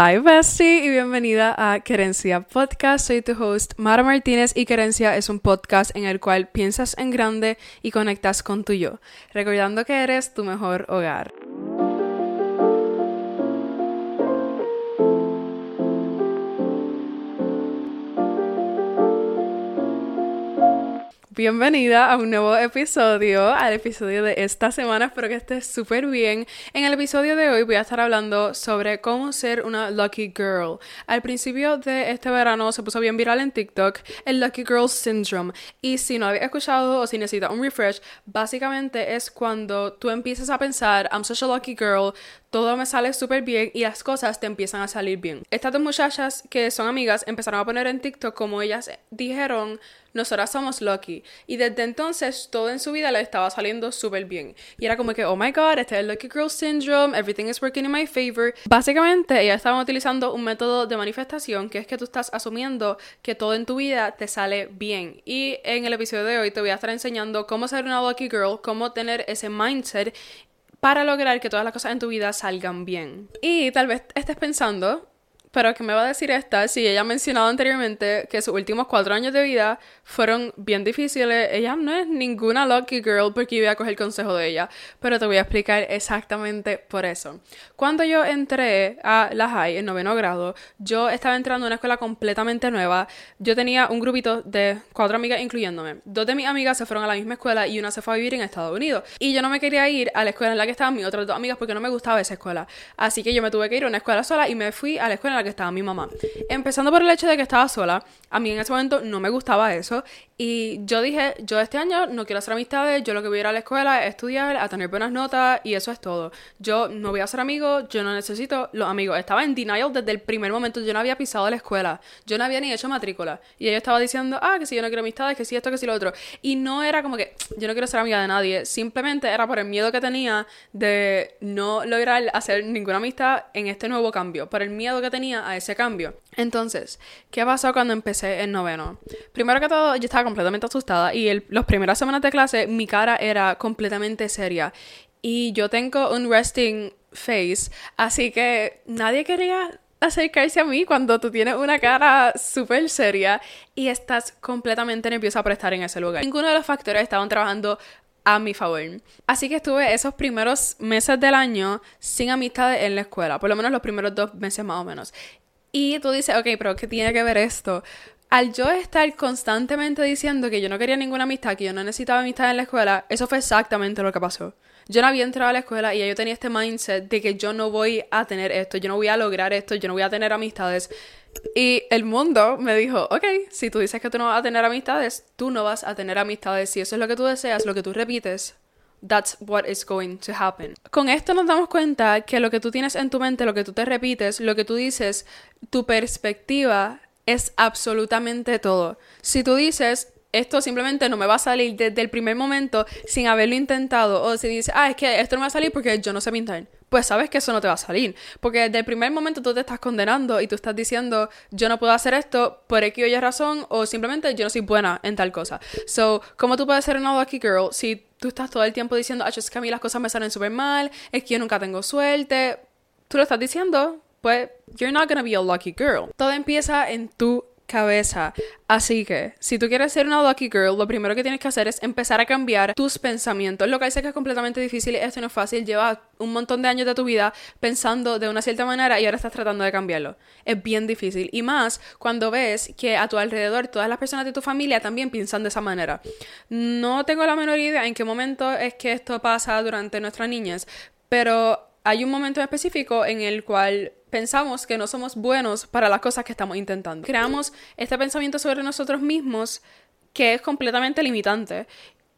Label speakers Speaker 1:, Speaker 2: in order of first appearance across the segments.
Speaker 1: Hi bestie y bienvenida a Querencia Podcast. Soy tu host Mara Martínez y Querencia es un podcast en el cual piensas en grande y conectas con tu yo, recordando que eres tu mejor hogar. Bienvenida a un nuevo episodio, al episodio de esta semana. Espero que estés súper bien. En el episodio de hoy voy a estar hablando sobre cómo ser una lucky girl. Al principio de este verano se puso bien viral en TikTok el Lucky Girl Syndrome. Y si no habías escuchado o si necesitas un refresh, básicamente es cuando tú empiezas a pensar, I'm such a lucky girl, todo me sale súper bien y las cosas te empiezan a salir bien. Estas dos muchachas que son amigas empezaron a poner en TikTok como ellas dijeron, nosotras somos lucky. Y desde entonces todo en su vida le estaba saliendo súper bien. Y era como que, oh my god, este es el Lucky Girl Syndrome, everything is working in my favor. Básicamente ellas estaban utilizando un método de manifestación que es que tú estás asumiendo que todo en tu vida te sale bien. Y en el episodio de hoy te voy a estar enseñando cómo ser una lucky girl, cómo tener ese mindset para lograr que todas las cosas en tu vida salgan bien. Y tal vez estés pensando, pero ¿qué me va a decir esta? Si ella ha mencionado anteriormente que sus últimos cuatro años de vida fueron bien difíciles, ella no es ninguna lucky girl porque voy a coger el consejo de ella, pero te voy a explicar exactamente por eso. Cuando yo entré a la high en noveno grado, yo estaba entrando a una escuela completamente nueva. Yo tenía un grupito de cuatro amigas incluyéndome. Dos de mis amigas se fueron a la misma escuela y una se fue a vivir en Estados Unidos. Y yo no me quería ir a la escuela en la que estaban mis otras dos amigas porque no me gustaba esa escuela. Así que yo me tuve que ir a una escuela sola y me fui a la escuela la que estaba mi mamá. Empezando por el hecho de que estaba sola, a mí en ese momento no me gustaba eso y yo dije, yo este año no quiero hacer amistades, yo lo que voy a ir a la escuela es estudiar, a tener buenas notas y eso es todo. Yo no voy a ser amigo, yo no necesito los amigos. Estaba en denial desde el primer momento, yo no había pisado la escuela, yo no había ni hecho matrícula y ella estaba diciendo, ah, que si yo no quiero amistades, que si esto, que si lo otro. Y no era como que yo no quiero ser amiga de nadie, simplemente era por el miedo que tenía de no lograr hacer ninguna amistad en este nuevo cambio, por el miedo que tenía a ese cambio. Entonces, ¿qué pasó cuando empecé en noveno? Primero que todo, yo estaba completamente asustada y el, las primeras semanas de clase mi cara era completamente seria y yo tengo un resting face, así que nadie quería acercarse a mí cuando tú tienes una cara súper seria y estás completamente nerviosa por estar en ese lugar. Ninguno de los factores estaban trabajando a mi favor. Así que estuve esos primeros meses del año sin amistades en la escuela, por lo menos los primeros dos meses más o menos. Y tú dices, ok, pero ¿qué tiene que ver esto? Al yo estar constantemente diciendo que yo no quería ninguna amistad, que yo no necesitaba amistad en la escuela, eso fue exactamente lo que pasó. Yo no había entrado a la escuela y yo tenía este mindset de que yo no voy a tener esto, yo no voy a lograr esto, yo no voy a tener amistades. Y el mundo me dijo, ok, si tú dices que tú no vas a tener amistades, tú no vas a tener amistades. Si eso es lo que tú deseas, lo que tú repites, That's what is going to happen. Con esto nos damos cuenta que lo que tú tienes en tu mente, lo que tú te repites, lo que tú dices, tu perspectiva es absolutamente todo. Si tú dices, esto simplemente no me va a salir desde el primer momento sin haberlo intentado, o si dices, ah, es que esto no me va a salir porque yo no sé pintar, pues sabes que eso no te va a salir. Porque desde el primer momento tú te estás condenando y tú estás diciendo, yo no puedo hacer esto por X o Y razón, o simplemente yo no soy buena en tal cosa. So, ¿cómo tú puedes ser una lucky girl si tú estás todo el tiempo diciendo, ah, es que a mí las cosas me salen súper mal, es que yo nunca tengo suerte. Tú lo estás diciendo, pues, you're not gonna be a lucky girl. Todo empieza en tu cabeza. Así que, si tú quieres ser una lucky girl, lo primero que tienes que hacer es empezar a cambiar tus pensamientos. Lo que sé que es completamente difícil, esto no es fácil, lleva un montón de años de tu vida pensando de una cierta manera y ahora estás tratando de cambiarlo. Es bien difícil. Y más cuando ves que a tu alrededor todas las personas de tu familia también piensan de esa manera. No tengo la menor idea en qué momento es que esto pasa durante nuestras niñas, pero hay un momento específico en el cual pensamos que no somos buenos para las cosas que estamos intentando. Creamos este pensamiento sobre nosotros mismos que es completamente limitante.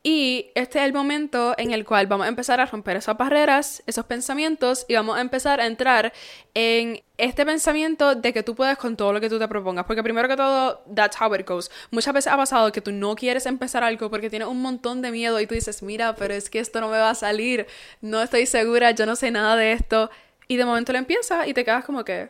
Speaker 1: Y este es el momento en el cual vamos a empezar a romper esas barreras, esos pensamientos, y vamos a empezar a entrar en este pensamiento de que tú puedes con todo lo que tú te propongas. Porque primero que todo, that's how it goes. Muchas veces ha pasado que tú no quieres empezar algo porque tienes un montón de miedo y tú dices, mira, pero es que esto no me va a salir, no estoy segura, yo no sé nada de esto. Y de momento lo empiezas y te quedas como que,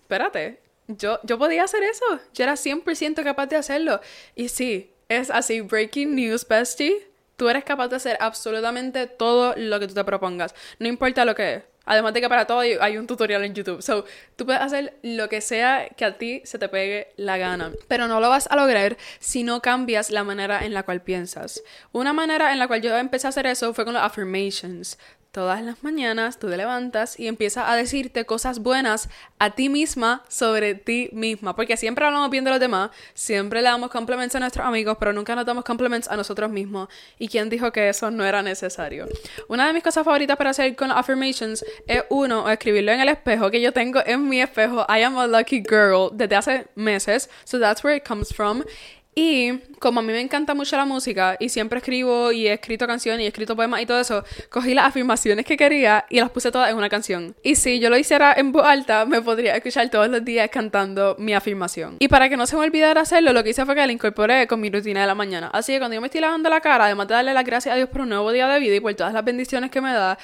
Speaker 1: espérate, yo, yo podía hacer eso, yo era 100% capaz de hacerlo. Y sí, es así, breaking news, bestie. Tú eres capaz de hacer absolutamente todo lo que tú te propongas. No importa lo que es. Además de que para todo hay un tutorial en YouTube. So, tú puedes hacer lo que sea que a ti se te pegue la gana. Pero no lo vas a lograr si no cambias la manera en la cual piensas. Una manera en la cual yo empecé a hacer eso fue con los affirmations todas las mañanas tú te levantas y empiezas a decirte cosas buenas a ti misma sobre ti misma. Porque siempre hablamos bien de los demás, siempre le damos compliments a nuestros amigos, pero nunca nos damos compliments a nosotros mismos. ¿Y quién dijo que eso no era necesario? Una de mis cosas favoritas para hacer con affirmations es uno, o escribirlo en el espejo que yo tengo en mi espejo. I am a lucky girl desde hace meses. So that's where it comes from. Y como a mí me encanta mucho la música y siempre escribo y he escrito canciones y he escrito poemas y todo eso, cogí las afirmaciones que quería y las puse todas en una canción. Y si yo lo hiciera en voz alta, me podría escuchar todos los días cantando mi afirmación. Y para que no se me olvidara hacerlo, lo que hice fue que la incorporé con mi rutina de la mañana. Así que cuando yo me estoy lavando la cara, además de darle las gracias a Dios por un nuevo día de vida y por todas las bendiciones que me da,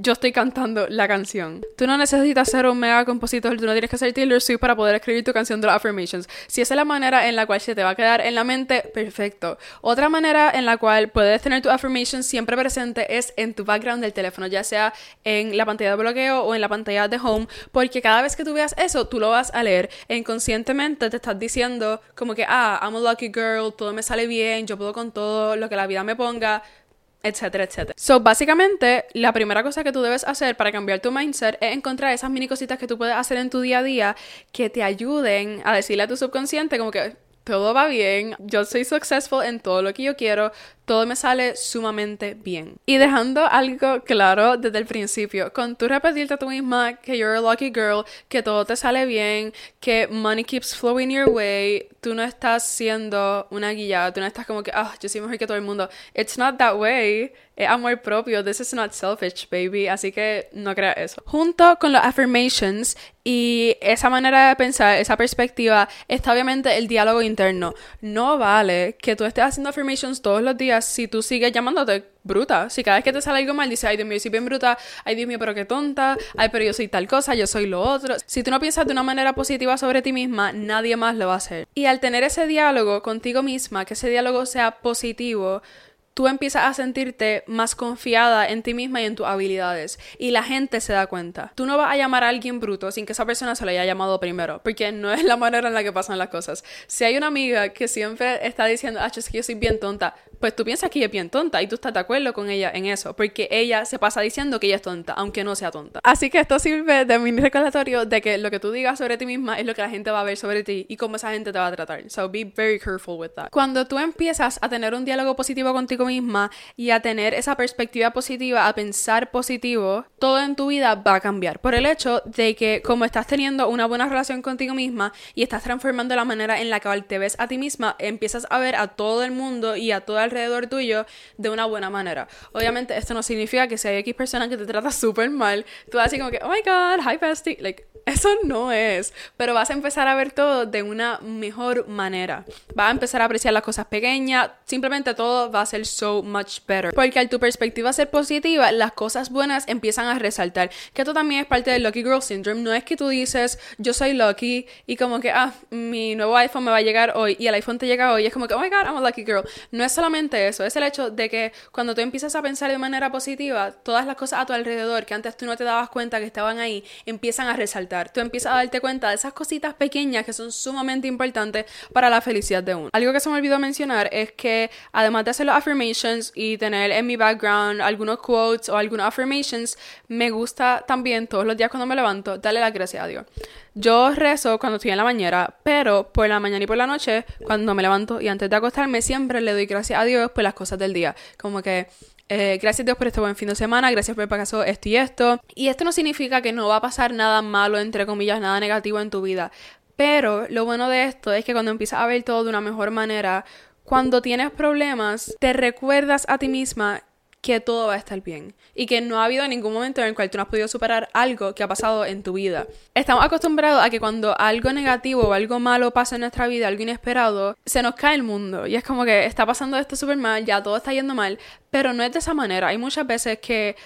Speaker 1: yo estoy cantando la canción. Tú no necesitas ser un mega compositor, tú no tienes que ser Taylor Swift para poder escribir tu canción de affirmations. Si esa es la manera en la cual se te va a quedar en la mente, perfecto. Otra manera en la cual puedes tener tu affirmations siempre presente es en tu background del teléfono, ya sea en la pantalla de bloqueo o en la pantalla de home, porque cada vez que tú veas eso, tú lo vas a leer e inconscientemente te estás diciendo como que, ah, I'm a lucky girl, todo me sale bien, yo puedo con todo lo que la vida me ponga etcétera, etcétera. So, básicamente, la primera cosa que tú debes hacer para cambiar tu mindset es encontrar esas mini cositas que tú puedes hacer en tu día a día que te ayuden a decirle a tu subconsciente como que todo va bien, yo soy successful en todo lo que yo quiero, todo me sale sumamente bien. Y dejando algo claro desde el principio, con tú repetirte a tú misma que you're a lucky girl, que todo te sale bien, que money keeps flowing your way, tú no estás siendo una guía, tú no estás como que, ah, yo soy mejor que todo el mundo. It's not that way. Es amor propio. This is not selfish, baby. Así que no creas eso. Junto con los affirmations y esa manera de pensar, esa perspectiva, está obviamente el diálogo interno. No vale que tú estés haciendo affirmations todos los días si tú sigues llamándote bruta. Si cada vez que te sale algo mal dices, ay Dios mío, yo soy bien bruta, ay Dios mío, pero qué tonta, ay, pero yo soy tal cosa, yo soy lo otro. Si tú no piensas de una manera positiva sobre ti misma, nadie más lo va a hacer. Y al tener ese diálogo contigo misma, que ese diálogo sea positivo, tú empiezas a sentirte más confiada en ti misma y en tus habilidades. Y la gente se da cuenta. Tú no vas a llamar a alguien bruto sin que esa persona se lo haya llamado primero, porque no es la manera en la que pasan las cosas. Si hay una amiga que siempre está diciendo, ah, es que yo soy bien tonta, pues tú piensas que ella es bien tonta y tú estás de acuerdo con ella en eso, porque ella se pasa diciendo que ella es tonta, aunque no sea tonta. Así que esto sirve de mini recordatorio de que lo que tú digas sobre ti misma es lo que la gente va a ver sobre ti y cómo esa gente te va a tratar. So be very careful with that. Cuando tú empiezas a tener un diálogo positivo contigo misma y a tener esa perspectiva positiva, a pensar positivo, todo en tu vida va a cambiar. Por el hecho de que como estás teniendo una buena relación contigo misma y estás transformando la manera en la que te ves a ti misma, empiezas a ver a todo el mundo y a toda alrededor tuyo de una buena manera. Obviamente esto no significa que si hay X persona que te trata súper mal, tú vas así como que, oh my god, hi bestie, like, eso no es, pero vas a empezar a ver todo de una mejor manera. Vas a empezar a apreciar las cosas pequeñas, simplemente todo va a ser so much better. Porque al tu perspectiva ser positiva, las cosas buenas empiezan a resaltar. Que esto también es parte del Lucky Girl Syndrome. No es que tú dices, yo soy lucky y como que, ah, mi nuevo iPhone me va a llegar hoy y el iPhone te llega hoy. Es como que, oh my god, I'm a lucky girl. No es solamente eso, es el hecho de que cuando tú empiezas a pensar de manera positiva, todas las cosas a tu alrededor que antes tú no te dabas cuenta que estaban ahí, empiezan a resaltar. Tú empiezas a darte cuenta de esas cositas pequeñas que son sumamente importantes para la felicidad de uno. Algo que se me olvidó mencionar es que además de hacer los affirmations y tener en mi background algunos quotes o algunos affirmations, me gusta también todos los días cuando me levanto darle las gracias a Dios. Yo rezo cuando estoy en la bañera, pero por la mañana y por la noche, cuando me levanto y antes de acostarme, siempre le doy gracias a Dios por las cosas del día. Como que eh, gracias a Dios por este buen fin de semana, gracias por pasó esto y esto. Y esto no significa que no va a pasar nada malo, entre comillas, nada negativo en tu vida. Pero lo bueno de esto es que cuando empiezas a ver todo de una mejor manera, cuando tienes problemas, te recuerdas a ti misma que todo va a estar bien y que no ha habido ningún momento en el cual tú no has podido superar algo que ha pasado en tu vida. Estamos acostumbrados a que cuando algo negativo o algo malo pasa en nuestra vida, algo inesperado, se nos cae el mundo y es como que está pasando esto súper mal, ya todo está yendo mal, pero no es de esa manera. Hay muchas veces que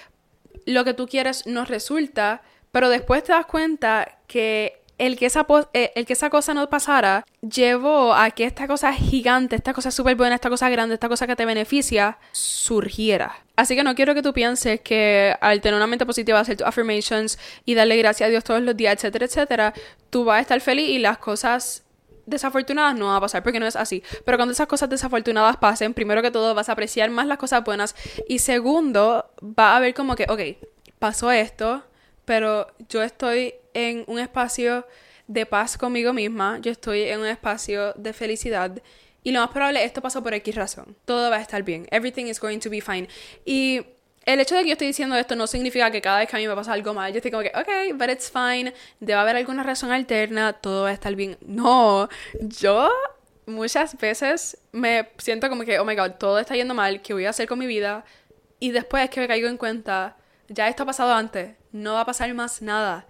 Speaker 1: lo que tú quieres no resulta, pero después te das cuenta que el que esa, eh, el que esa cosa no pasara llevó a que esta cosa gigante, esta cosa súper buena, esta cosa grande, esta cosa que te beneficia, surgiera. Así que no quiero que tú pienses que al tener una mente positiva, hacer tus affirmations y darle gracias a Dios todos los días, etcétera, etcétera, tú vas a estar feliz y las cosas desafortunadas no van a pasar porque no es así. Pero cuando esas cosas desafortunadas pasen, primero que todo vas a apreciar más las cosas buenas y segundo, va a ver como que, ok, pasó esto, pero yo estoy en un espacio de paz conmigo misma, yo estoy en un espacio de felicidad y lo más probable esto pasó por X razón. Todo va a estar bien. Everything is going to be fine. Y el hecho de que yo estoy diciendo esto no significa que cada vez que a mí me pasa algo mal, yo estoy como que, ok, but it's fine, debe haber alguna razón alterna, todo va a estar bien. No, yo muchas veces me siento como que, oh my god, todo está yendo mal, ¿qué voy a hacer con mi vida? Y después es que me caigo en cuenta, ya esto ha pasado antes, no va a pasar más nada.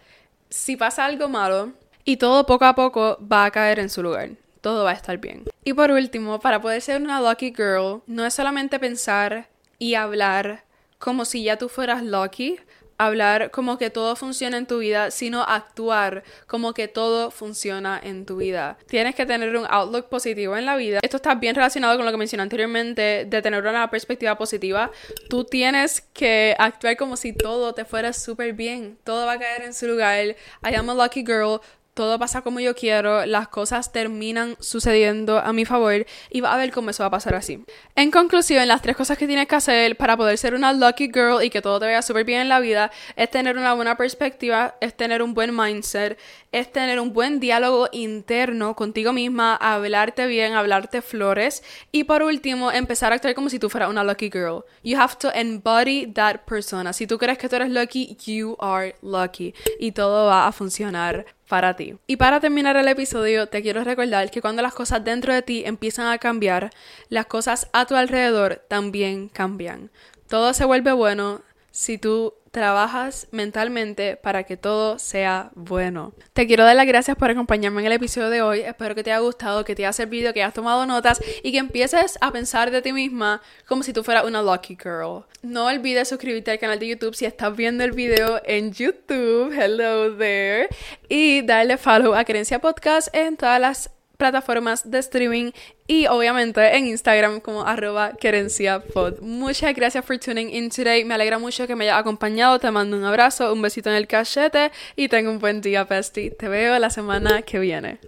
Speaker 1: Si pasa algo malo, y todo poco a poco va a caer en su lugar. Todo va a estar bien. Y por último, para poder ser una lucky girl, no es solamente pensar y hablar como si ya tú fueras lucky, hablar como que todo funciona en tu vida, sino actuar como que todo funciona en tu vida. Tienes que tener un outlook positivo en la vida. Esto está bien relacionado con lo que mencioné anteriormente de tener una perspectiva positiva. Tú tienes que actuar como si todo te fuera súper bien. Todo va a caer en su lugar. I am a lucky girl todo pasa como yo quiero, las cosas terminan sucediendo a mi favor y va a ver cómo eso va a pasar así. En conclusión, las tres cosas que tienes que hacer para poder ser una lucky girl y que todo te vaya súper bien en la vida es tener una buena perspectiva, es tener un buen mindset, es tener un buen diálogo interno contigo misma, hablarte bien, hablarte flores y por último, empezar a actuar como si tú fueras una lucky girl. You have to embody that persona. Si tú crees que tú eres lucky, you are lucky y todo va a funcionar para ti. Y para terminar el episodio, te quiero recordar que cuando las cosas dentro de ti empiezan a cambiar, las cosas a tu alrededor también cambian. Todo se vuelve bueno si tú trabajas mentalmente para que todo sea bueno. Te quiero dar las gracias por acompañarme en el episodio de hoy. Espero que te haya gustado, que te haya servido, que hayas tomado notas y que empieces a pensar de ti misma como si tú fueras una lucky girl. No olvides suscribirte al canal de YouTube si estás viendo el video en YouTube. Hello there. Y darle follow a Creencia Podcast en todas las plataformas de streaming y obviamente en Instagram como arroba querenciapod. Muchas gracias por tuning in today. Me alegra mucho que me hayas acompañado. Te mando un abrazo, un besito en el cachete y tengo un buen día, bestie. Te veo la semana que viene.